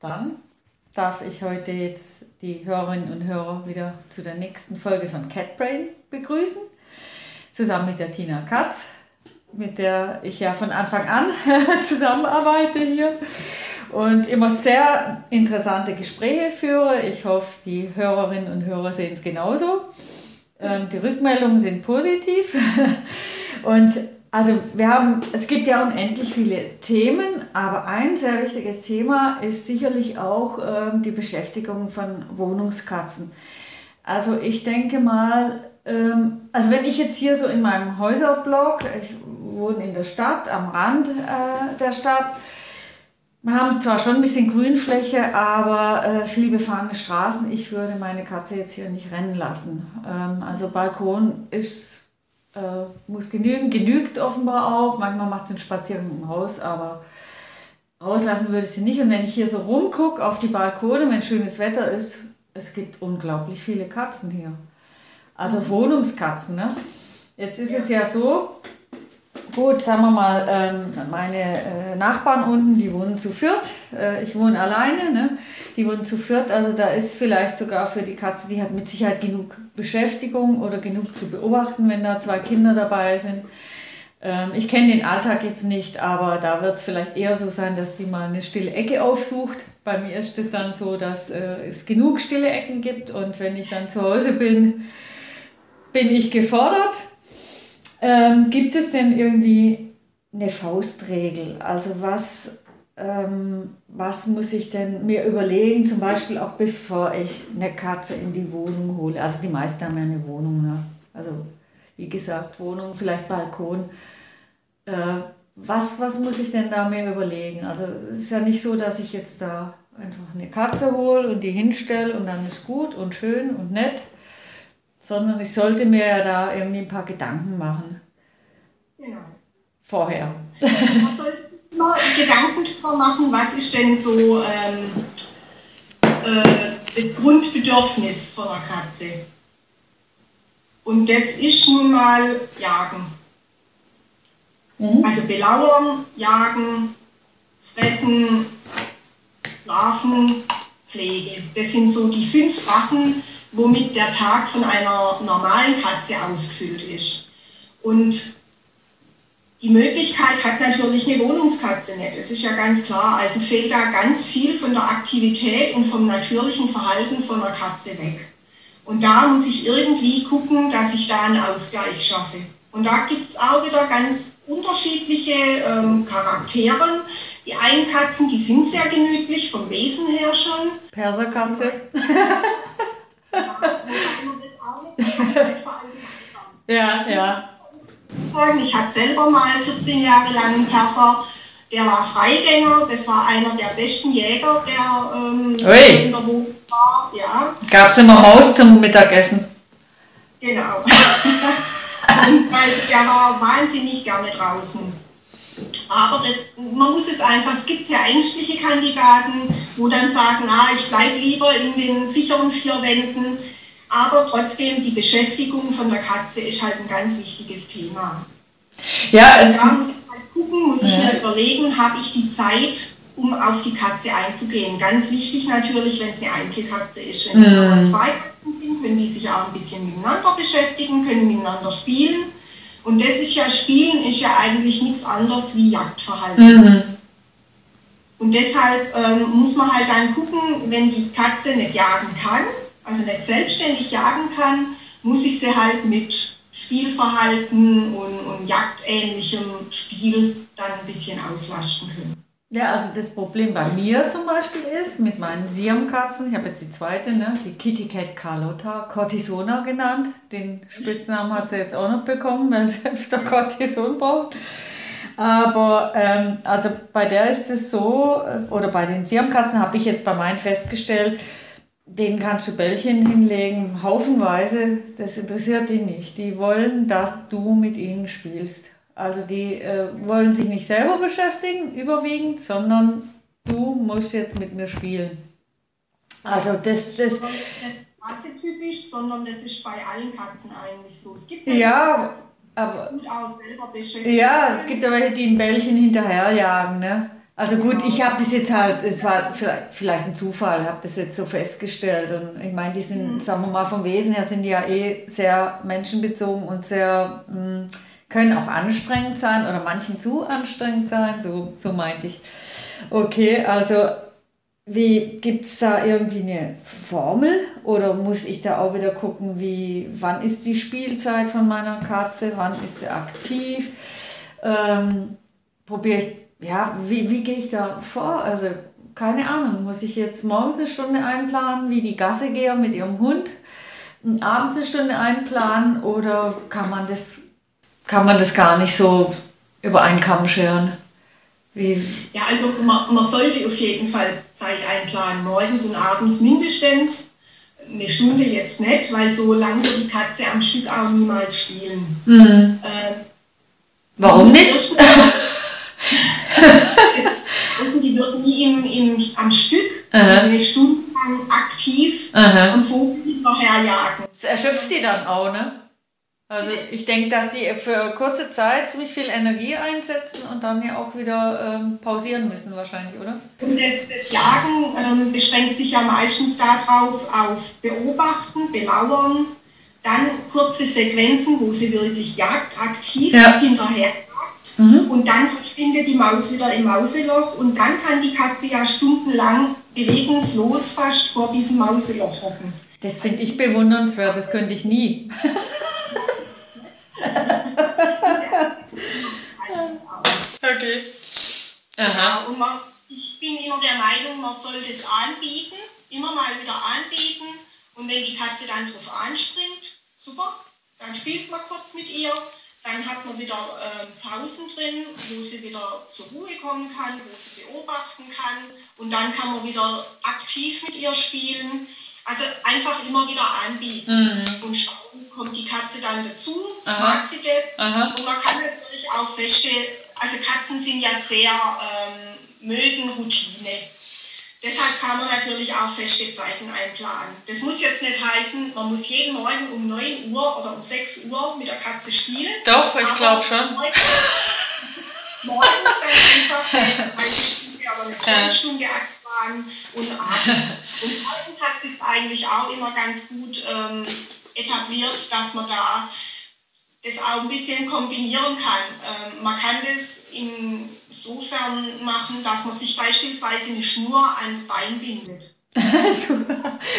dann darf ich heute jetzt die Hörerinnen und Hörer wieder zu der nächsten Folge von Catbrain begrüßen, zusammen mit der Tina Katz, mit der ich ja von Anfang an zusammenarbeite hier und immer sehr interessante Gespräche führe. Ich hoffe, die Hörerinnen und Hörer sehen es genauso. Ähm, die Rückmeldungen sind positiv und also wir haben, es gibt ja unendlich viele Themen, aber ein sehr wichtiges Thema ist sicherlich auch ähm, die Beschäftigung von Wohnungskatzen. Also ich denke mal, ähm, also wenn ich jetzt hier so in meinem Häuserblock, ich wohne in der Stadt, am Rand äh, der Stadt, wir haben zwar schon ein bisschen Grünfläche, aber äh, viel befahrene Straßen. Ich würde meine Katze jetzt hier nicht rennen lassen. Ähm, also Balkon ist äh, muss genügen, genügt offenbar auch. Manchmal macht sie einen Spaziergang im Haus, aber rauslassen würde ich sie nicht. Und wenn ich hier so rumgucke auf die Balkone, wenn schönes Wetter ist, es gibt unglaublich viele Katzen hier. Also mhm. Wohnungskatzen. Ne? Jetzt ist ja. es ja so, Gut, sagen wir mal, ähm, meine äh, Nachbarn unten, die wohnen zu viert. Äh, ich wohne alleine, ne? die wohnen zu viert. Also da ist vielleicht sogar für die Katze, die hat mit Sicherheit genug Beschäftigung oder genug zu beobachten, wenn da zwei Kinder dabei sind. Ähm, ich kenne den Alltag jetzt nicht, aber da wird es vielleicht eher so sein, dass die mal eine stille Ecke aufsucht. Bei mir ist es dann so, dass äh, es genug stille Ecken gibt und wenn ich dann zu Hause bin, bin ich gefordert ähm, gibt es denn irgendwie eine Faustregel? Also was, ähm, was muss ich denn mir überlegen, zum Beispiel auch bevor ich eine Katze in die Wohnung hole? Also die meisten haben ja eine Wohnung, ne? Also wie gesagt, Wohnung, vielleicht Balkon. Äh, was, was muss ich denn da mir überlegen? Also es ist ja nicht so, dass ich jetzt da einfach eine Katze hole und die hinstelle und dann ist gut und schön und nett, sondern ich sollte mir ja da irgendwie ein paar Gedanken machen. Genau. Vorher. Man sollte immer Gedanken darüber machen, was ist denn so ähm, äh, das Grundbedürfnis von einer Katze. Und das ist nun mal Jagen. Mhm. Also belauern, jagen, fressen, schlafen, Pflege. Das sind so die fünf Sachen, womit der Tag von einer normalen Katze ausgefüllt ist. Und die Möglichkeit hat natürlich eine Wohnungskatze nicht. Das ist ja ganz klar. Also fehlt da ganz viel von der Aktivität und vom natürlichen Verhalten von einer Katze weg. Und da muss ich irgendwie gucken, dass ich da einen Ausgleich schaffe. Und da gibt es auch wieder ganz unterschiedliche ähm, Charaktere. Die einen Katzen, die sind sehr gemütlich vom Wesen her schon. Perserkatze. Ja, ja. Ich hatte selber mal 14 Jahre lang einen Perser, der war Freigänger, das war einer der besten Jäger, der ähm, in der Wohnung war. Ja. Gab es immer Maus zum Mittagessen? Genau. Und, der war wahnsinnig gerne draußen. Aber das, man muss es einfach, es gibt ja ängstliche Kandidaten, wo dann sagen, ah, ich bleibe lieber in den sicheren vier Wänden. Aber trotzdem, die Beschäftigung von der Katze ist halt ein ganz wichtiges Thema. Ja, und da muss ich halt gucken, muss ich mir überlegen, habe ich die Zeit, um auf die Katze einzugehen. Ganz wichtig natürlich, wenn es eine Einzelkatze ist. Wenn es mhm. zwei Katzen sind, können die sich auch ein bisschen miteinander beschäftigen, können miteinander spielen. Und das ist ja, Spielen ist ja eigentlich nichts anderes wie Jagdverhalten. Mhm. Und deshalb ähm, muss man halt dann gucken, wenn die Katze nicht jagen kann, also nicht selbstständig jagen kann, muss ich sie halt mit Spielverhalten und, und jagdähnlichem Spiel dann ein bisschen auslasten können. Ja, also das Problem bei mir zum Beispiel ist, mit meinen Siamkatzen, ich habe jetzt die zweite, ne, die Kitty Cat Carlotta, Cortisona genannt. Den Spitznamen hat sie jetzt auch noch bekommen, weil sie öfter Cortison braucht. Aber ähm, also bei der ist es so, äh, oder bei den Siamkatzen habe ich jetzt bei meinen festgestellt, denen kannst du Bällchen hinlegen, haufenweise, das interessiert die nicht. Die wollen, dass du mit ihnen spielst. Also die äh, wollen sich nicht selber beschäftigen, überwiegend, sondern du musst jetzt mit mir spielen. Also das, das, das typisch, sondern das ist bei allen Katzen eigentlich so. Es gibt ja, aber, ja, es gibt aber welche, die ein Bällchen hinterherjagen, ne? Also gut, ich habe das jetzt halt, es war vielleicht ein Zufall, habe das jetzt so festgestellt. Und ich meine, die sind, mhm. sagen wir mal, vom Wesen her sind die ja eh sehr menschenbezogen und sehr, mh, hm, können auch anstrengend sein oder manchen zu anstrengend sein, so, so meinte ich. Okay, also wie gibt es da irgendwie eine Formel oder muss ich da auch wieder gucken, wie wann ist die Spielzeit von meiner Katze, wann ist sie aktiv? Ähm, Probiere ich ja, wie, wie gehe ich da vor? Also, keine Ahnung, muss ich jetzt morgens eine Stunde einplanen, wie die Gasse gehe mit ihrem Hund, abends eine Stunde einplanen oder kann man das, kann man das gar nicht so über einen Kamm scheren? Wie? Ja, also man, man sollte auf jeden Fall Zeit einplanen, morgens und abends mindestens. Eine Stunde jetzt nicht, weil so lange wird die Katze am Stück auch niemals spielen. Mhm. Äh, Warum nicht? Außen, die wird nie im, im, am Stück Aha. eine Stunde lang aktiv Aha. am Vogel hinterherjagen. Das erschöpft die dann auch, ne? Also ich denke, dass sie für kurze Zeit ziemlich viel Energie einsetzen und dann ja auch wieder ähm, pausieren müssen wahrscheinlich, oder? Und das, das Jagen ähm, beschränkt sich ja meistens darauf, auf Beobachten, Belauern, dann kurze Sequenzen, wo sie wirklich jagdaktiv ja. hinterher Mhm. Und dann verschwindet die Maus wieder im Mauseloch und dann kann die Katze ja stundenlang bewegungslos fast vor diesem Mauseloch hocken. Das finde ich bewundernswert, das könnte ich nie. okay. Aha. und man, ich bin immer der Meinung, man sollte es anbieten, immer mal wieder anbieten. Und wenn die Katze dann drauf anspringt, super, dann spielt man kurz mit ihr. Dann hat man wieder äh, Pausen drin, wo sie wieder zur Ruhe kommen kann, wo sie beobachten kann. Und dann kann man wieder aktiv mit ihr spielen. Also einfach immer wieder anbieten mhm. und schauen, kommt die Katze dann dazu, Aha. mag sie das. Aha. Und man kann natürlich auch feststellen, also Katzen sind ja sehr, ähm, mögen Routine. Deshalb kann man natürlich auch feste Zeiten einplanen. Das muss jetzt nicht heißen, man muss jeden Morgen um 9 Uhr oder um 6 Uhr mit der Katze spielen. Doch, ich glaube schon. Morgens, dann einfach eine Stunde, aber eine Viertelstunde einplanen und abends. Und abends hat sich eigentlich auch immer ganz gut ähm, etabliert, dass man da das auch ein bisschen kombinieren kann. Ähm, man kann das insofern machen, dass man sich beispielsweise eine Schnur ans Bein bindet.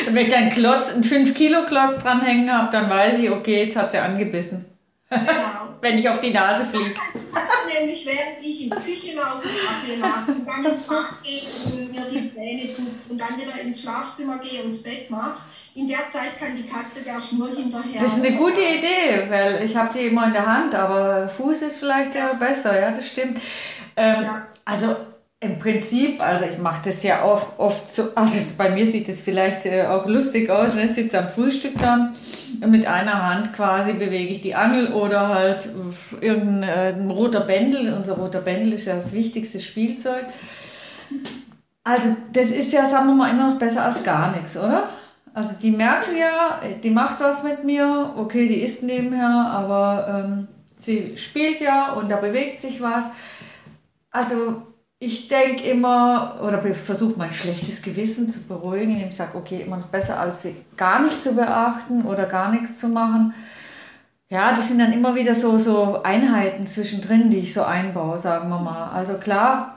Wenn ich da einen Klotz, einen 5 Kilo Klotz dranhängen habe, dann weiß ich, okay, jetzt hat sie angebissen. Genau. Wenn ich auf die Nase fliege. Nämlich während ich in die Küche laufe, Kaffee mache und dann ins Bad gehe und mir die Zähne putze und dann wieder ins Schlafzimmer gehe und ins Bett mache, in der Zeit kann die Katze der Schnur hinterher. Das ist eine gute Idee, weil ich habe die immer in der Hand, aber Fuß ist vielleicht ja besser, ja, das stimmt. Ähm, ja. Also im Prinzip, also ich mache das ja auch oft so, also bei mir sieht es vielleicht äh, auch lustig aus, ne? ich sitze am Frühstück dann mit einer Hand quasi bewege ich die Angel oder halt irgendein äh, roter Bändel, unser roter Bändel ist ja das wichtigste Spielzeug. Also das ist ja, sagen wir mal, immer noch besser als gar nichts, oder? Also die merken ja, die macht was mit mir, okay, die ist nebenher, aber ähm, sie spielt ja und da bewegt sich was. Also ich denke immer, oder versuche mein schlechtes Gewissen zu beruhigen, indem ich sage, okay, immer noch besser, als sie gar nicht zu beachten oder gar nichts zu machen. Ja, das sind dann immer wieder so, so Einheiten zwischendrin, die ich so einbaue, sagen wir mal. Also klar,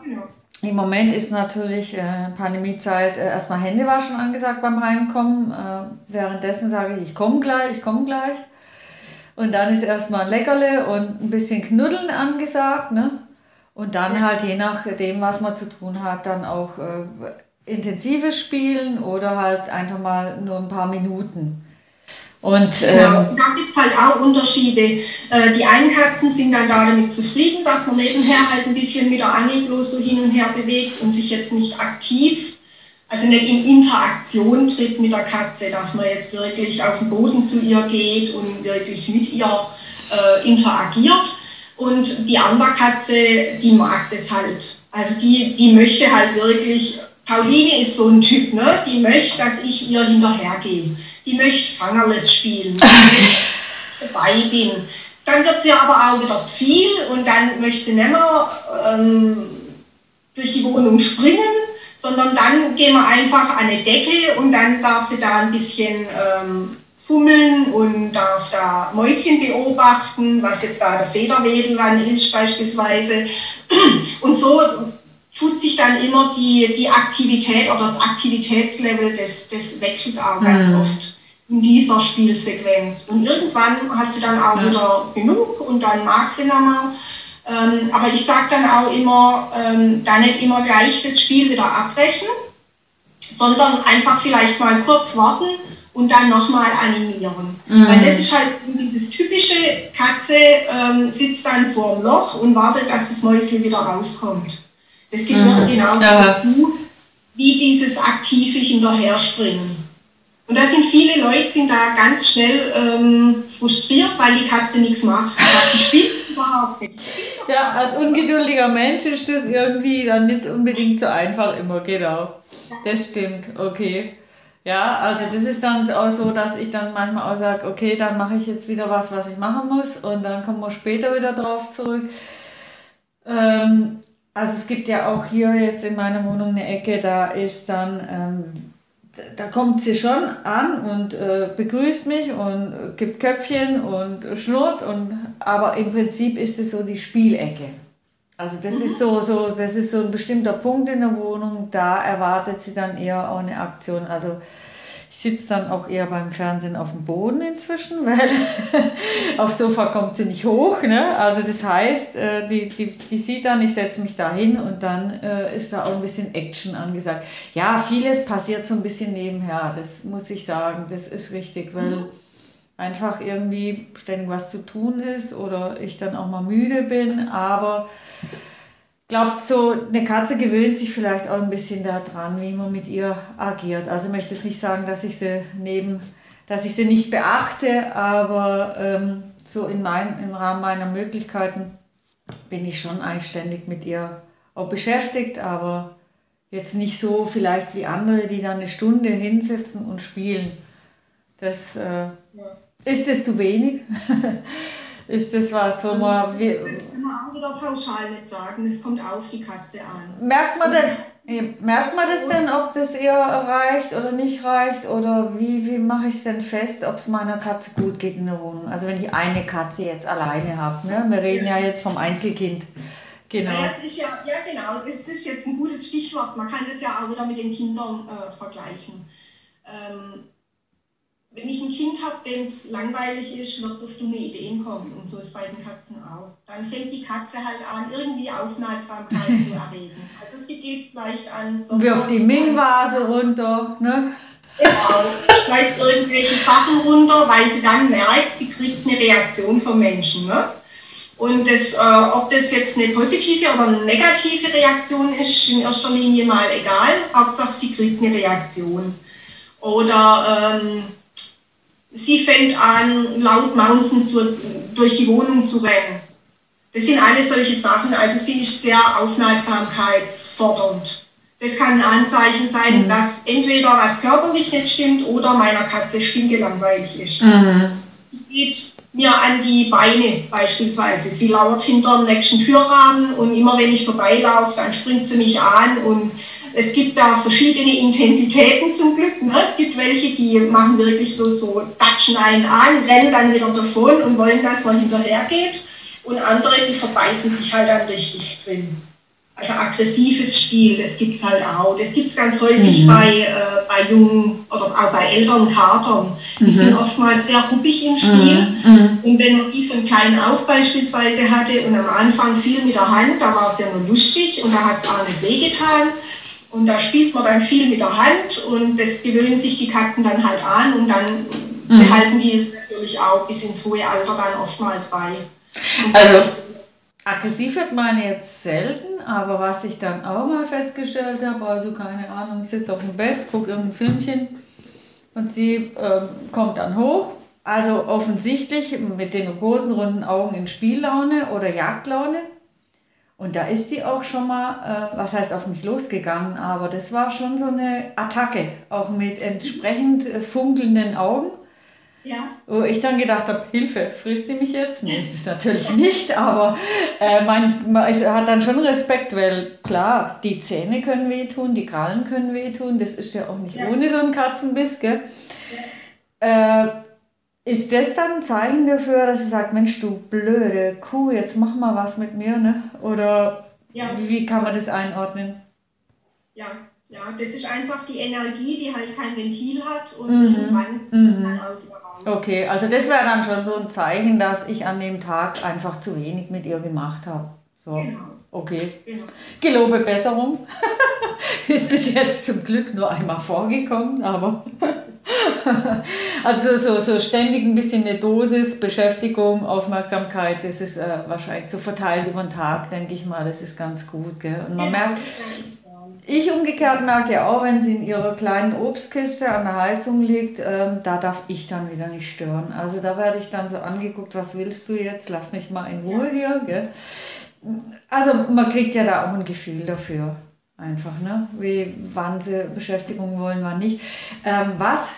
im Moment ist natürlich äh, Pandemiezeit äh, erstmal Händewaschen angesagt beim Heimkommen. Äh, währenddessen sage ich, ich komme gleich, ich komme gleich. Und dann ist erstmal ein Leckerle und ein bisschen Knuddeln angesagt. Ne? Und dann halt je nachdem, was man zu tun hat, dann auch äh, intensives Spielen oder halt einfach mal nur ein paar Minuten. Und ähm, ja, da gibt es halt auch Unterschiede. Äh, die einen Katzen sind dann damit zufrieden, dass man nebenher halt ein bisschen mit der Angel bloß so hin und her bewegt und sich jetzt nicht aktiv, also nicht in Interaktion tritt mit der Katze, dass man jetzt wirklich auf den Boden zu ihr geht und wirklich mit ihr äh, interagiert und die Amberkatze, die mag das halt. Also die, die möchte halt wirklich, Pauline ist so ein Typ, ne? die möchte, dass ich ihr hinterhergehe. Die möchte Fangerles spielen, dabei bin. Dann wird sie aber auch wieder zu viel und dann möchte sie nicht mehr, ähm, durch die Wohnung springen, sondern dann gehen wir einfach an eine Decke und dann darf sie da ein bisschen ähm, fummeln und darf da Mäuschen beobachten, was jetzt da der Federwedel dann ist beispielsweise. Und so tut sich dann immer die, die Aktivität oder das Aktivitätslevel, des, des wechselt auch mhm. ganz oft in dieser Spielsequenz. Und irgendwann hat sie dann auch ja. wieder genug und dann mag sie nochmal. Ähm, aber ich sage dann auch immer, ähm, da nicht immer gleich das Spiel wieder abbrechen, sondern einfach vielleicht mal kurz warten und dann nochmal animieren. Mhm. Weil das ist halt dieses typische, Katze ähm, sitzt dann vor dem Loch und wartet, dass das Mäuschen wieder rauskommt. Das gehört mhm. genauso dazu wie dieses aktive Hinterherspringen. Und da sind viele Leute sind da ganz schnell ähm, frustriert, weil die Katze nichts macht. Die spielt überhaupt nicht. Ja, als ungeduldiger Mensch ist das irgendwie dann nicht unbedingt so einfach immer, genau. Das stimmt, okay. Ja, also das ist dann auch so, dass ich dann manchmal auch sage, okay, dann mache ich jetzt wieder was, was ich machen muss und dann kommen wir später wieder drauf zurück. Ähm, also es gibt ja auch hier jetzt in meiner Wohnung eine Ecke, da ist dann ähm, da kommt sie schon an und äh, begrüßt mich und äh, gibt Köpfchen und schnurrt und aber im Prinzip ist es so die Spielecke. Also das ist so, so, das ist so ein bestimmter Punkt in der Wohnung, da erwartet sie dann eher auch eine Aktion. Also ich sitze dann auch eher beim Fernsehen auf dem Boden inzwischen, weil aufs Sofa kommt sie nicht hoch. Ne? Also das heißt, äh, die, die, die sieht dann, ich setze mich da hin und dann äh, ist da auch ein bisschen Action angesagt. Ja, vieles passiert so ein bisschen nebenher, das muss ich sagen, das ist richtig, weil mhm. Einfach irgendwie ständig was zu tun ist oder ich dann auch mal müde bin, aber glaube, so eine Katze gewöhnt sich vielleicht auch ein bisschen daran, wie man mit ihr agiert. Also ich möchte jetzt nicht sagen, dass ich sie neben, dass ich sie nicht beachte, aber ähm, so in mein, im Rahmen meiner Möglichkeiten bin ich schon einständig mit ihr auch beschäftigt, aber jetzt nicht so vielleicht wie andere, die dann eine Stunde hinsetzen und spielen. Das äh. Ist es zu wenig. ist das was, wo man. Wie, das kann man auch wieder pauschal nicht sagen, es kommt auf die Katze an. Merkt man denn, merkt man das denn, ob das eher reicht oder nicht reicht? Oder wie, wie mache ich es denn fest, ob es meiner Katze gut geht in der Wohnung? Also, wenn ich eine Katze jetzt alleine habe, ne? wir reden ja jetzt vom Einzelkind. Genau. Ja, das ist ja, ja, genau, das ist jetzt ein gutes Stichwort. Man kann das ja auch wieder mit den Kindern äh, vergleichen. Ähm, wenn ich ein Kind habe, dem es langweilig ist, wird es auf dumme Ideen kommen. Und so ist bei den Katzen auch. Dann fängt die Katze halt an, irgendwie Aufmerksamkeit zu erregen. Also sie geht vielleicht an... So Wirft die Ming-Vase runter, ne? Genau, schmeißt irgendwelche Sachen runter, weil sie dann merkt, sie kriegt eine Reaktion vom Menschen. Ne? Und das, äh, ob das jetzt eine positive oder eine negative Reaktion ist, in erster Linie mal egal. Hauptsache, sie kriegt eine Reaktion. Oder ähm, sie fängt an, laut Mountain zu, durch die Wohnung zu rennen. Das sind alles solche Sachen. Also sie ist sehr aufmerksamkeitsfordernd. Das kann ein Anzeichen sein, mhm. dass entweder was körperlich nicht stimmt oder meiner Katze stinkelangweilig ist. Mhm. Die geht mir an die Beine beispielsweise. Sie lauert hinter dem nächsten Türrahmen und immer wenn ich vorbeilaufe, dann springt sie mich an und es gibt da verschiedene Intensitäten zum Glück. Ne? Es gibt welche, die machen wirklich bloß so, datschen einen an, rennen dann wieder davon und wollen, dass man hinterhergeht. Und andere, die verbeißen sich halt dann richtig drin. Also aggressives Spiel, das gibt es halt auch. Das gibt es ganz häufig mhm. bei, äh, bei jungen oder auch bei älteren Katern. Die mhm. sind oftmals sehr ruppig im Spiel. Mhm. mhm. Und wenn man die von klein auf beispielsweise hatte und am Anfang viel mit der Hand, da war es ja nur lustig und da hat es auch nicht wehgetan. Und da spielt man dann viel mit der Hand und das gewöhnen sich die Katzen dann halt an und dann mhm. behalten die es natürlich auch bis ins hohe Alter dann oftmals bei. Und also aggressiv wird meine jetzt selten, aber was ich dann auch mal festgestellt habe, also keine Ahnung, ich sitze auf dem Bett, gucke irgendein Filmchen und sie äh, kommt dann hoch. Also offensichtlich mit den großen runden Augen in Spiellaune oder Jagdlaune und da ist sie auch schon mal, äh, was heißt auf mich losgegangen, aber das war schon so eine Attacke, auch mit entsprechend äh, funkelnden Augen. Ja. Wo ich dann gedacht habe, Hilfe, frisst die mich jetzt? Nee, das ist natürlich nicht, aber äh, man, man hat dann schon Respekt, weil klar, die Zähne können wehtun, die Krallen können wehtun, das ist ja auch nicht ja. ohne so einen Katzenbiss, gell? Ja. Äh, ist das dann ein Zeichen dafür, dass sie sagt, Mensch, du blöde Kuh, jetzt mach mal was mit mir, ne? Oder ja. wie kann man das einordnen? Ja, ja, das ist einfach die Energie, die halt kein Ventil hat und mhm. irgendwann mhm. dann aus ihr raus. Okay, also das wäre dann schon so ein Zeichen, dass ich an dem Tag einfach zu wenig mit ihr gemacht habe. So. Genau. Okay. Genau. Gelobe Besserung. Ist bis jetzt zum Glück nur einmal vorgekommen, aber. also so, so ständig ein bisschen eine Dosis, Beschäftigung, Aufmerksamkeit, das ist äh, wahrscheinlich so verteilt über den Tag, denke ich mal, das ist ganz gut. Gell? Und man merkt, ich umgekehrt merke auch, wenn sie in ihrer kleinen Obstkiste an der Heizung liegt, ähm, da darf ich dann wieder nicht stören. Also da werde ich dann so angeguckt, was willst du jetzt? Lass mich mal in Ruhe hier. Gell? Also man kriegt ja da auch ein Gefühl dafür. Einfach, ne? Wie, wann sie Beschäftigung wollen, wann nicht. Ähm, was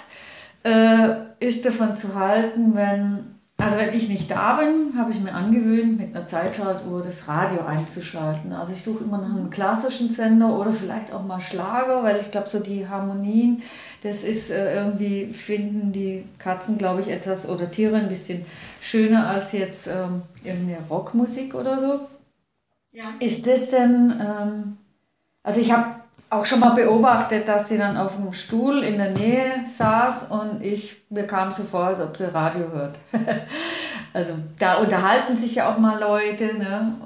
äh, ist davon zu halten, wenn also wenn ich nicht da bin, habe ich mir angewöhnt, mit einer Zeitschaltuhr das Radio einzuschalten. Also ich suche immer nach einem klassischen Sender oder vielleicht auch mal Schlager, weil ich glaube, so die Harmonien, das ist äh, irgendwie, finden die Katzen, glaube ich, etwas oder Tiere ein bisschen schöner als jetzt ähm, irgendeine Rockmusik oder so. Ja. Ist das denn, ähm, also ich habe auch schon mal beobachtet, dass sie dann auf dem Stuhl in der Nähe saß und ich mir kam so vor, als ob sie Radio hört. also da unterhalten sich ja auch mal Leute. Ne?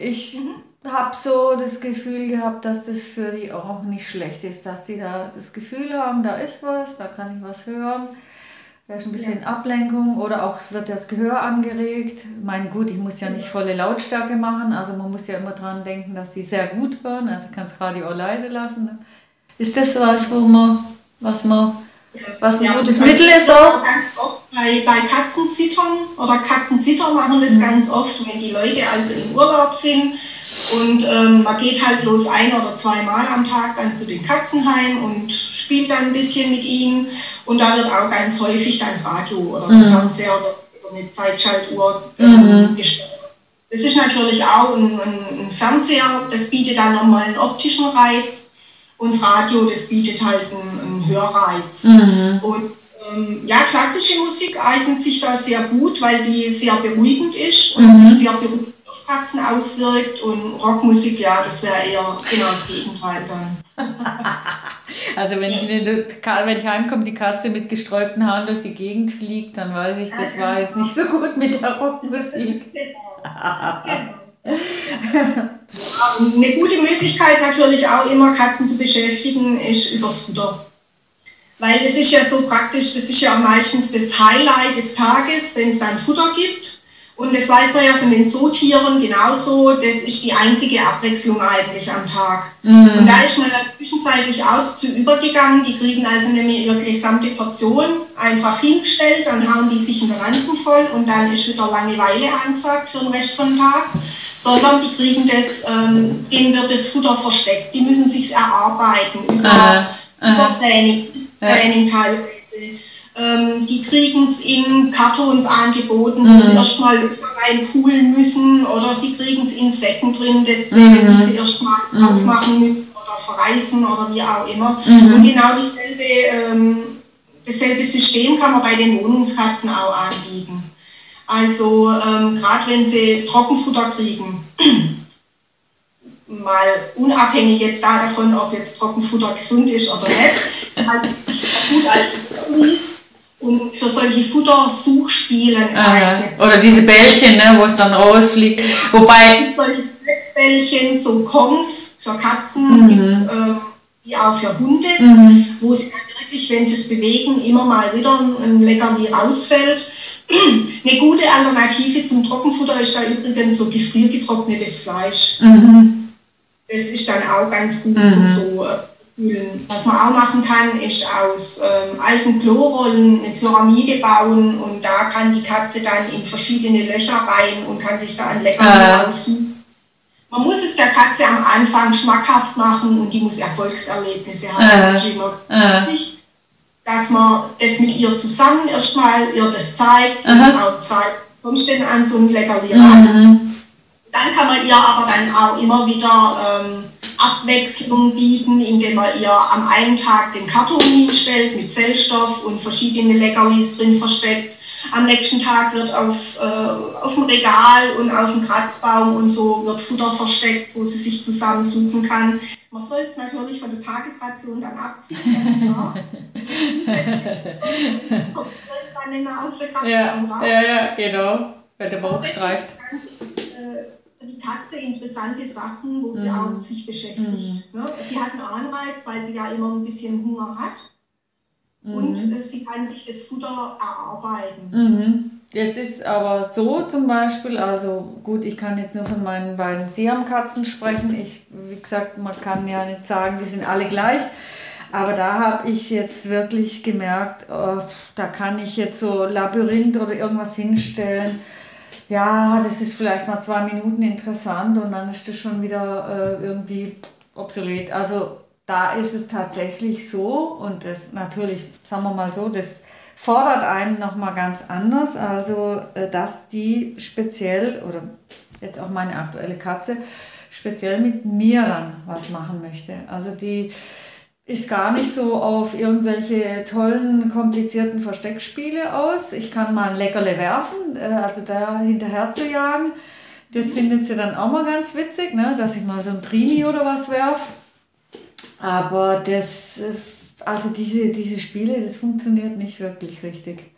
Ich habe so das Gefühl gehabt, dass das für die auch nicht schlecht ist, dass sie da das Gefühl haben, da ist was, da kann ich was hören. Ist ein bisschen ja. Ablenkung oder auch wird das Gehör angeregt. Mein gut, ich muss ja nicht volle Lautstärke machen, also man muss ja immer dran denken, dass sie sehr gut hören, also kann es Radio auch leise lassen. Ne? Ist das was, wo man, was man, was ein ja, gutes Mittel ist auch? Bei, bei Katzensittern oder Katzensitter machen das mhm. ganz oft, wenn die Leute also im Urlaub sind und ähm, man geht halt bloß ein oder zweimal am Tag dann zu den Katzenheim und spielt dann ein bisschen mit ihnen. Und da wird auch ganz häufig dann das Radio oder mhm. Fernseher oder eine Zeitschaltuhr mhm. gestellt. Das ist natürlich auch ein, ein, Fernseher, das bietet dann nochmal einen optischen Reiz. Und das Radio, das bietet halt einen, einen Hörreiz. Mhm. Und ähm, ja, klassische Musik eignet sich da sehr gut, weil die sehr beruhigend ist und mhm. sich sehr beruhigend auf Katzen auswirkt und Rockmusik, ja, das wäre eher genau das Gegenteil dann. also wenn, ich, wenn ich heimkomme, die Katze mit gesträubten Haaren durch die Gegend fliegt, dann weiß ich, das war jetzt nicht so gut mit der Rockmusik. Eine gute Möglichkeit natürlich auch immer Katzen zu beschäftigen ist übers Futter. Weil das ist ja so praktisch, das ist ja meistens das Highlight des Tages, wenn es dann Futter gibt. Und das weiß man ja von den Zootieren genauso, das ist die einzige Abwechslung eigentlich am Tag. Mhm. Und da ist man zwischenzeitlich auch dazu übergegangen, die kriegen also nämlich ihre gesamte Portion einfach hingestellt, dann hauen die sich in den Ranzen voll und dann ist wieder Langeweile angesagt für den Rest vom Tag. Sondern die kriegen das, ähm, denen wird das Futter versteckt, die müssen sich erarbeiten über, uh, über Training, Training teilweise. Ähm, die kriegen es in Kartons angeboten, mhm. wo sie erstmal reinpulen müssen oder sie kriegen es in Säcken drin, das, mhm. die sie erstmal mhm. aufmachen müssen oder verreißen oder wie auch immer. Mhm. Und genau dieselbe, ähm, dasselbe System kann man bei den Wohnungskatzen auch anbieten. Also ähm, gerade wenn sie Trockenfutter kriegen, mal unabhängig jetzt davon, ob jetzt Trockenfutter gesund ist oder nicht, halt gut als und für solche Futtersuchspiele eignet. Oder diese Bällchen, ne, wo es dann rausfliegt. Ja. Wobei. Solche Bällchen, so Kongs für Katzen, mhm. gibt es äh, wie auch für Hunde, mhm. wo sie wirklich, wenn sie es bewegen, immer mal wieder ein Leckerli rausfällt. Eine gute Alternative zum Trockenfutter ist da übrigens so gefriergetrocknetes Fleisch. Mhm. Das ist dann auch ganz gut mhm. so äh, was man auch machen kann, ist aus ähm, alten Klorollen eine Pyramide bauen und da kann die Katze dann in verschiedene Löcher rein und kann sich da ein Leckerli äh. aussuchen. Man muss es der Katze am Anfang schmackhaft machen und die muss Erfolgserlebnisse haben. Äh. Das ist immer äh. dass man das mit ihr zusammen erstmal ihr das zeigt Aha. und auch zeigt, kommst du denn an so ein Leckerli ran? Mhm. Dann kann man ihr aber dann auch immer wieder ähm, Abwechslung bieten, indem man ihr am einen Tag den Karton hinstellt mit Zellstoff und verschiedene Leckerlis drin versteckt. Am nächsten Tag wird auf, äh, auf dem Regal und auf dem Kratzbaum und so wird Futter versteckt, wo sie sich zusammensuchen kann. Man sollte es natürlich von der Tagesration dann abziehen, ja, ja, ja, genau, weil der Bauch streift. Äh, die Katze interessante Sachen, wo sie mm. auch sich beschäftigt. Mm. Ne? Sie hat einen Anreiz, weil sie ja immer ein bisschen Hunger hat. Mhm. Und äh, sie kann sich das Futter erarbeiten. Mhm. Jetzt ist aber so zum Beispiel, also gut, ich kann jetzt nur von meinen beiden Siamkatzen sprechen. Ich, wie gesagt, man kann ja nicht sagen, die sind alle gleich. Aber da habe ich jetzt wirklich gemerkt, oh, da kann ich jetzt so Labyrinth oder irgendwas hinstellen. Ja, das ist vielleicht mal zwei Minuten interessant und dann ist das schon wieder äh, irgendwie obsolet. Also da ist es tatsächlich so und das natürlich, sagen wir mal so, das fordert einen nochmal ganz anders. Also, äh, dass die speziell, oder jetzt auch meine aktuelle Katze, speziell mit mir dann was machen möchte. Also die ist gar nicht so auf irgendwelche tollen, komplizierten Versteckspiele aus. Ich kann mal ein Leckerle werfen, äh, also da hinterher zu jagen. Das findet sie dann auch mal ganz witzig, ne? dass ich mal so ein Trini oder was werfe. Aber das, äh, also diese, diese Spiele, das funktioniert nicht wirklich richtig.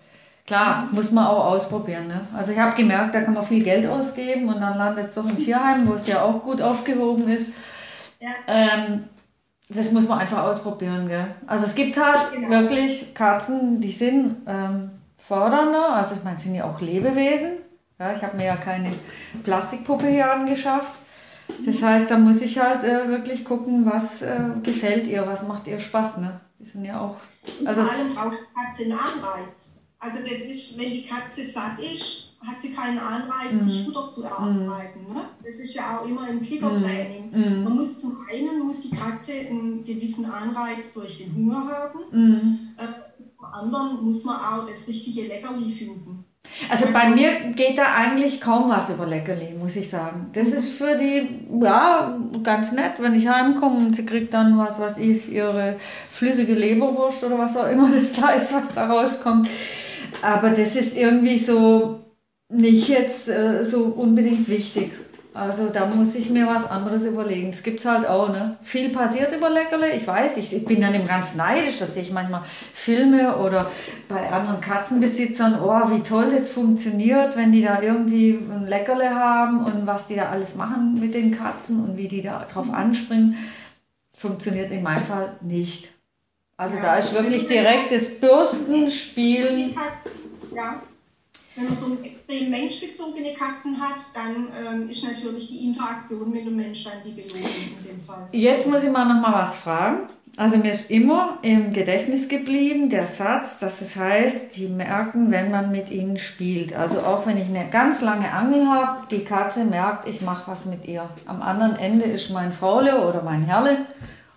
Klar, muss man auch ausprobieren. Ne? Also ich habe gemerkt, da kann man viel Geld ausgeben und dann landet es doch im Tierheim, wo es ja auch gut aufgehoben ist. Ja. Ähm, das muss man einfach ausprobieren. Gell? Also es gibt halt genau. wirklich Katzen, die sind ähm, fordernder. Also ich meine, sind ja auch Lebewesen. Ja, ich habe mir ja keine Plastikpuppe hier angeschafft. Das heißt, da muss ich halt äh, wirklich gucken, was äh, gefällt ihr, was macht ihr Spaß. Ne? Die sind ja auch. Also Vor allem braucht Katze einen Anreiz. Also das ist, wenn die Katze satt ist, hat sie keinen Anreiz, mhm. sich Futter zu erarbeiten. Mhm. Ne? Das ist ja auch immer im Klickertraining. Mhm. mhm. Man muss zum einen muss die Katze einen gewissen Anreiz durch den Hunger haben. Mhm. Äh, zum anderen muss man auch das richtige Leckerli finden. Also bei mir geht da eigentlich kaum was über Leckerli, muss ich sagen. Das ist für die, ja, ganz nett, wenn ich heimkomme und sie kriegt dann, was weiß ich, ihre flüssige Leberwurst oder was auch immer das da ist, was da rauskommt. Aber das ist irgendwie so nicht jetzt äh, so unbedingt wichtig. Also da muss ich mir was anderes überlegen. Es gibt halt auch, ne? Viel passiert über Leckerle. Ich weiß, ich, ich bin dann eben ganz neidisch, dass ich manchmal Filme oder bei anderen Katzenbesitzern, oh, wie toll das funktioniert, wenn die da irgendwie ein Leckerle haben und was die da alles machen mit den Katzen und wie die da drauf anspringen. Funktioniert in meinem Fall nicht. Also ja, da ist wirklich direkt das Bürsten, Spielen. Ja. Wenn man so extrem menschbezogene Katzen hat, dann ähm, ist natürlich die Interaktion mit dem Mensch dann die Belohnung in dem Fall. Jetzt muss ich mal noch mal was fragen. Also mir ist immer im Gedächtnis geblieben der Satz, dass es heißt, sie merken, wenn man mit ihnen spielt. Also auch wenn ich eine ganz lange Angel habe, die Katze merkt, ich mache was mit ihr. Am anderen Ende ist mein Fraule oder mein Herrle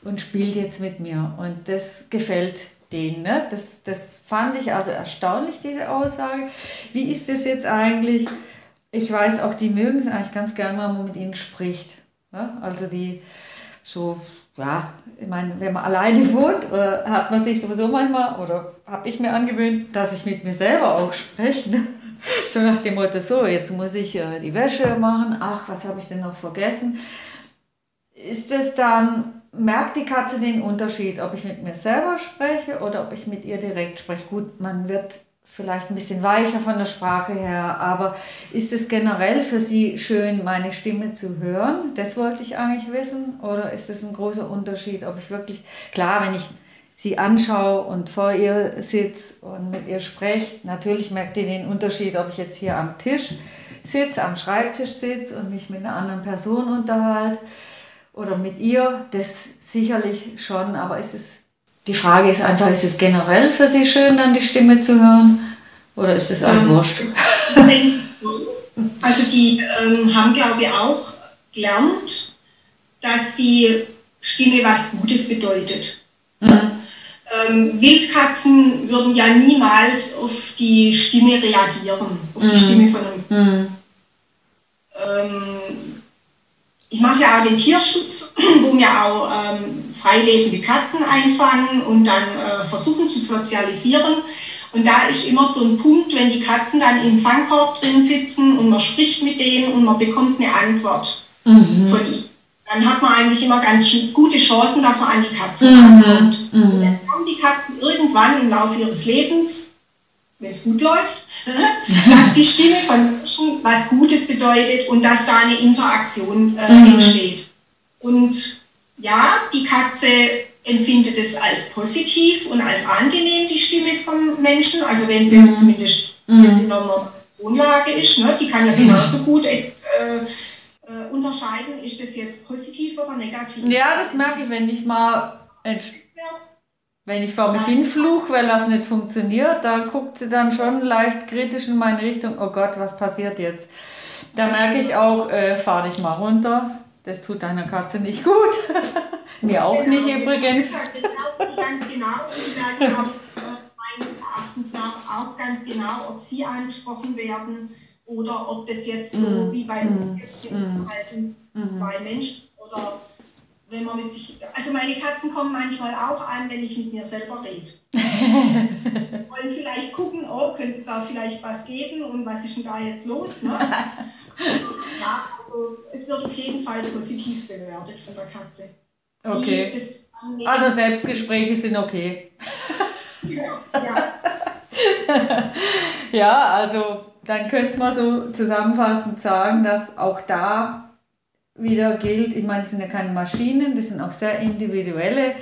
und spielt jetzt mit mir. Und das gefällt den. Ne? Das, das fand ich also erstaunlich, diese Aussage. Wie ist das jetzt eigentlich? Ich weiß auch, die mögen es eigentlich ganz gerne, wenn man mit ihnen spricht. Ne? Also die so, ja, ich meine, wenn man alleine wohnt, äh, hat man sich sowieso manchmal, oder habe ich mir angewöhnt, dass ich mit mir selber auch spreche. Ne? So nach dem Motto, so, jetzt muss ich äh, die Wäsche machen, ach, was habe ich denn noch vergessen? Ist das dann merkt die Katze den Unterschied, ob ich mit mir selber spreche oder ob ich mit ihr direkt spreche. Gut, man wird vielleicht ein bisschen weicher von der Sprache her, aber ist es generell für Sie schön, meine Stimme zu hören? Das wollte ich eigentlich wissen. Oder ist es ein großer Unterschied, ob ich wirklich, klar, wenn ich sie anschaue und vor ihr sitze und mit ihr spreche, natürlich merkt ihr den Unterschied, ob ich jetzt hier am Tisch sitze, am Schreibtisch sitze und mich mit einer anderen Person unterhalte oder mit ihr, das sicherlich schon, aber ist es, die Frage ist einfach, ist es generell für Sie schön, dann die Stimme zu hören oder ist es ein ähm, Wurscht? Also die ähm, haben, glaube ich, auch gelernt, dass die Stimme was Gutes bedeutet. Mhm. ähm, Wildkatzen würden ja niemals auf die Stimme reagieren, auf die mhm. Stimme von einem. Mhm. Ähm, ich mache ja auch den Tierschutz, wo wir auch ähm, freilebende Katzen einfangen und dann äh, versuchen zu sozialisieren. Und da ist immer so ein Punkt, wenn die Katzen dann im Fangkorb drin sitzen und man spricht mit denen und man bekommt eine Antwort mhm. von ihnen dann hat man eigentlich immer ganz gute Chancen, dass man an die Katzen mhm. kommt. Mhm. Und dann kommen die Katzen irgendwann im Laufe ihres Lebens, wenn es gut läuft, dass die Stimme von Menschen was Gutes bedeutet und dass da eine Interaktion äh, mhm. entsteht. Und ja, die Katze empfindet es als positiv und als angenehm, die Stimme vom Menschen, also wenn sie mhm. zumindest mhm. in einer Wohnlage ist, ne, die kann ja genauso gut äh, äh, unterscheiden, ist das jetzt positiv oder negativ? Ja, das merke ich, wenn ich mal wenn ich vor mich hinfluche, weil das nicht funktioniert, da guckt sie dann schon leicht kritisch in meine Richtung, oh Gott, was passiert jetzt? Da merke ich auch, äh, fahr dich mal runter, das tut deiner Katze nicht gut. Mir auch genau, nicht übrigens. Das glauben die ganz genau und die auch äh, meines Erachtens nach auch ganz genau, ob sie angesprochen werden oder ob das jetzt so mhm. wie bei mhm. Verhalten mhm. bei Menschen oder wenn man mit sich. Also meine Katzen kommen manchmal auch an, wenn ich mit mir selber rede. Wollen vielleicht gucken, oh, könnte da vielleicht was geben und was ist denn da jetzt los? Ne? ja, also es wird auf jeden Fall positiv bewertet von der Katze. Okay. also Selbstgespräche sind okay. ja. ja. ja, also dann könnte man so zusammenfassend sagen, dass auch da wieder gilt, ich meine, das sind ja keine Maschinen, das sind auch sehr individuelle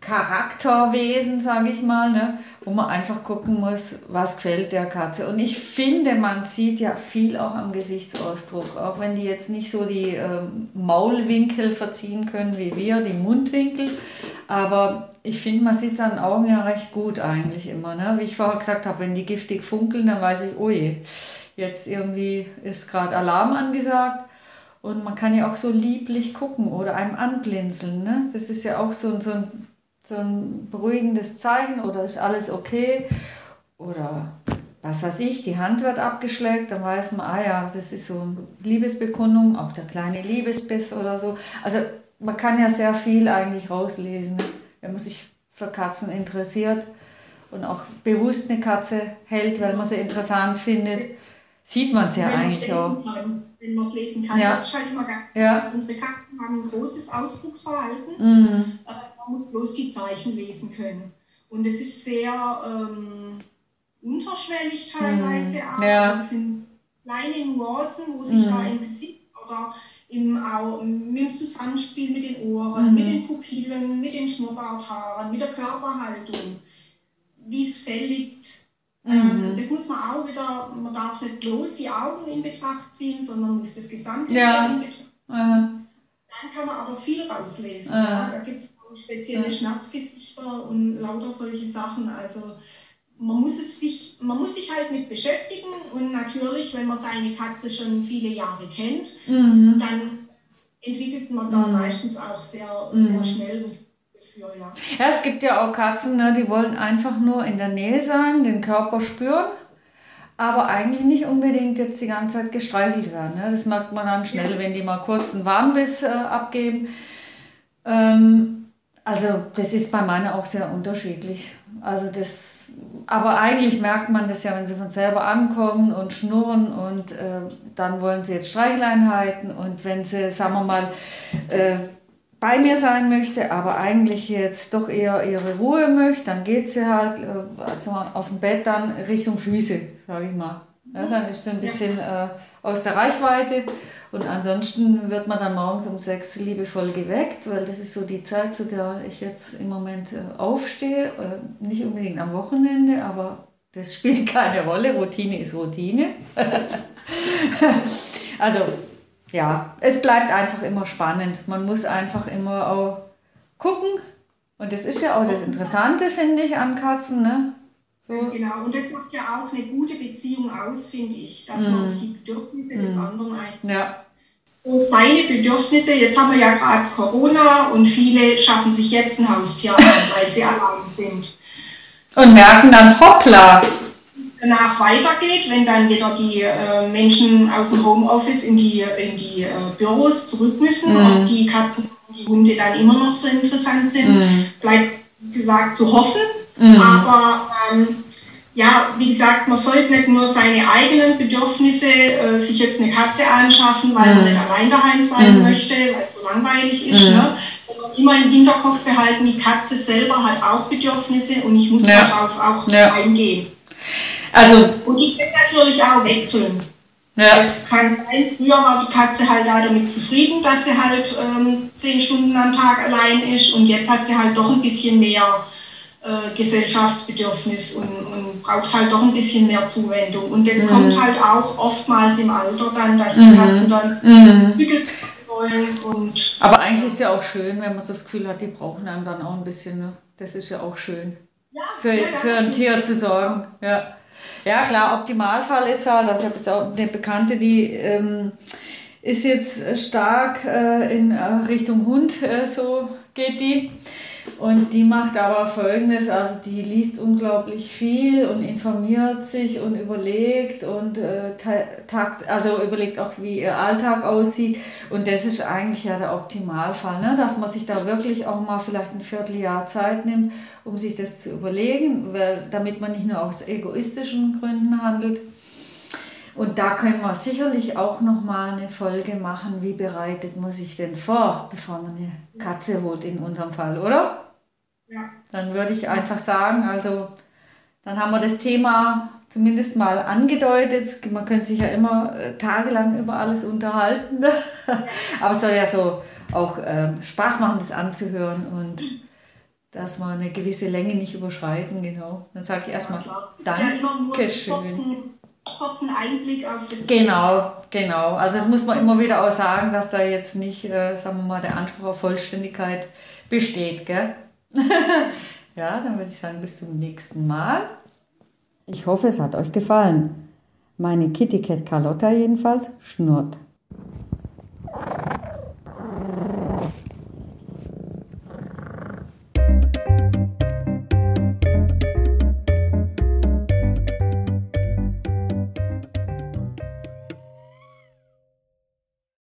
Charakterwesen, sage ich mal, ne? wo man einfach gucken muss, was gefällt der Katze. Und ich finde, man sieht ja viel auch am Gesichtsausdruck, auch wenn die jetzt nicht so die ähm, Maulwinkel verziehen können wie wir, die Mundwinkel. Aber ich finde, man sieht es an den Augen ja recht gut eigentlich immer. Ne? Wie ich vorher gesagt habe, wenn die giftig funkeln, dann weiß ich, oh je, jetzt irgendwie ist gerade Alarm angesagt. Und man kann ja auch so lieblich gucken oder einem anblinzeln. Ne? Das ist ja auch so, so ein so ein beruhigendes Zeichen oder ist alles okay oder was weiß ich, die Hand wird abgeschleckt, dann weiß man, ah ja, das ist so Liebesbekundung, auch der kleine Liebesbiss oder so. Also man kann ja sehr viel eigentlich rauslesen, wenn man sich für Katzen interessiert und auch bewusst eine Katze hält, weil man sie interessant findet, sieht man es ja eigentlich auch. Wenn man es lesen kann, ja. das ist halt immer ganz ja. Unsere Katzen haben ein großes Ausdrucksverhalten. Mhm. Äh, man muss bloß die Zeichen lesen können. Und es ist sehr ähm, unterschwellig teilweise mm, auch. Ja. Das sind kleine Nuancen, wo sich mm. da im Gesicht oder im, auch mit dem Zusammenspiel mit den Ohren, mm. mit den Pupillen, mit den Schnurrbarthaaren, mit der Körperhaltung, wie es. Ähm, mhm. das muss man auch wieder, man darf nicht bloß die Augen in Betracht ziehen, sondern muss das gesamte ja. in Betracht ziehen. Dann kann man aber viel rauslesen. Ja. Da gibt es spezielle ja. Schmerzgesichter und lauter solche Sachen. Also man muss es sich, man muss sich halt mit beschäftigen und natürlich, wenn man seine Katze schon viele Jahre kennt, mhm. dann entwickelt man da mhm. meistens auch sehr, sehr mhm. schnell ja. Es gibt ja auch Katzen, ne, die wollen einfach nur in der Nähe sein, den Körper spüren aber eigentlich nicht unbedingt jetzt die ganze Zeit gestreichelt werden. Ne? Das merkt man dann schnell, ja. wenn die mal kurz einen Warnbiss äh, abgeben. Ähm, also das ist bei meiner auch sehr unterschiedlich. Also das, aber eigentlich merkt man das ja, wenn sie von selber ankommen und schnurren und äh, dann wollen sie jetzt Streicheleinheiten und wenn sie, sagen wir mal, äh, bei mir sein möchte, aber eigentlich jetzt doch eher ihre Ruhe möchte, dann geht sie halt äh, also auf dem Bett dann Richtung Füße, sage ich mal. Ja, dann ist sie ein bisschen äh, aus der Reichweite und ansonsten wird man dann morgens um sechs liebevoll geweckt, weil das ist so die Zeit, zu der ich jetzt im Moment äh, aufstehe. Äh, nicht unbedingt am Wochenende, aber das spielt keine Rolle. Routine ist Routine. also ja, es bleibt einfach immer spannend. Man muss einfach immer auch gucken. Und das ist ja auch das Interessante, finde ich, an Katzen. Ne? So. Genau, und das macht ja auch eine gute Beziehung aus, finde ich, dass mm. man auf die Bedürfnisse mm. des anderen eingeht. Ja. so seine Bedürfnisse, jetzt haben wir ja gerade Corona und viele schaffen sich jetzt ein Haustier an, weil sie allein sind. Und merken dann, hoppla. Danach weitergeht, wenn dann wieder die äh, Menschen aus dem Homeoffice in die, in die äh, Büros zurück müssen mhm. und die Katzen und die Hunde dann immer noch so interessant sind, mhm. bleibt gesagt zu hoffen. Mhm. Aber ähm, ja, wie gesagt, man sollte nicht nur seine eigenen Bedürfnisse, äh, sich jetzt eine Katze anschaffen, weil mhm. man nicht allein daheim sein mhm. möchte, weil es so langweilig ist, mhm. ne? sondern immer im Hinterkopf behalten, die Katze selber hat auch Bedürfnisse und ich muss ja. darauf auch ja. eingehen. Also, und die können natürlich auch wechseln. Ja. Es kann sein, früher war die Katze halt da damit zufrieden, dass sie halt ähm, zehn Stunden am Tag allein ist und jetzt hat sie halt doch ein bisschen mehr äh, Gesellschaftsbedürfnis und, und, braucht halt doch ein bisschen mehr Zuwendung. Und das mhm. kommt halt auch oftmals im Alter dann, dass die mhm. Katzen dann mhm. wollen. Und Aber eigentlich ist es ja auch schön, wenn man so das Gefühl hat, die brauchen einem dann auch ein bisschen. Ne? Das ist ja auch schön. Ja, für, ja, für ein Tier zu sorgen. Ja. Ja, klar, Optimalfall ist halt, also ich habe jetzt auch eine Bekannte, die ähm, ist jetzt stark äh, in äh, Richtung Hund, äh, so geht die. Und die macht aber Folgendes, also die liest unglaublich viel und informiert sich und überlegt und äh, takt, also überlegt auch, wie ihr Alltag aussieht. Und das ist eigentlich ja der Optimalfall, ne? dass man sich da wirklich auch mal vielleicht ein Vierteljahr Zeit nimmt, um sich das zu überlegen, weil, damit man nicht nur aus egoistischen Gründen handelt. Und da können wir sicherlich auch noch mal eine Folge machen, wie bereitet man sich denn vor, bevor man eine Katze holt in unserem Fall, oder? Ja. Dann würde ich einfach sagen, also dann haben wir das Thema zumindest mal angedeutet. Man könnte sich ja immer äh, tagelang über alles unterhalten. Aber es soll ja so auch ähm, Spaß machen, das anzuhören und dass wir eine gewisse Länge nicht überschreiten, genau. Dann sage ich erstmal ja, Dankeschön. Kurzen, kurzen Einblick auf das Genau, genau. Also das muss man immer wieder auch sagen, dass da jetzt nicht, äh, sagen wir mal, der Anspruch auf Vollständigkeit besteht, gell? ja, dann würde ich sagen, bis zum nächsten Mal. Ich hoffe, es hat euch gefallen. Meine Kitty Cat Carlotta jedenfalls schnurrt.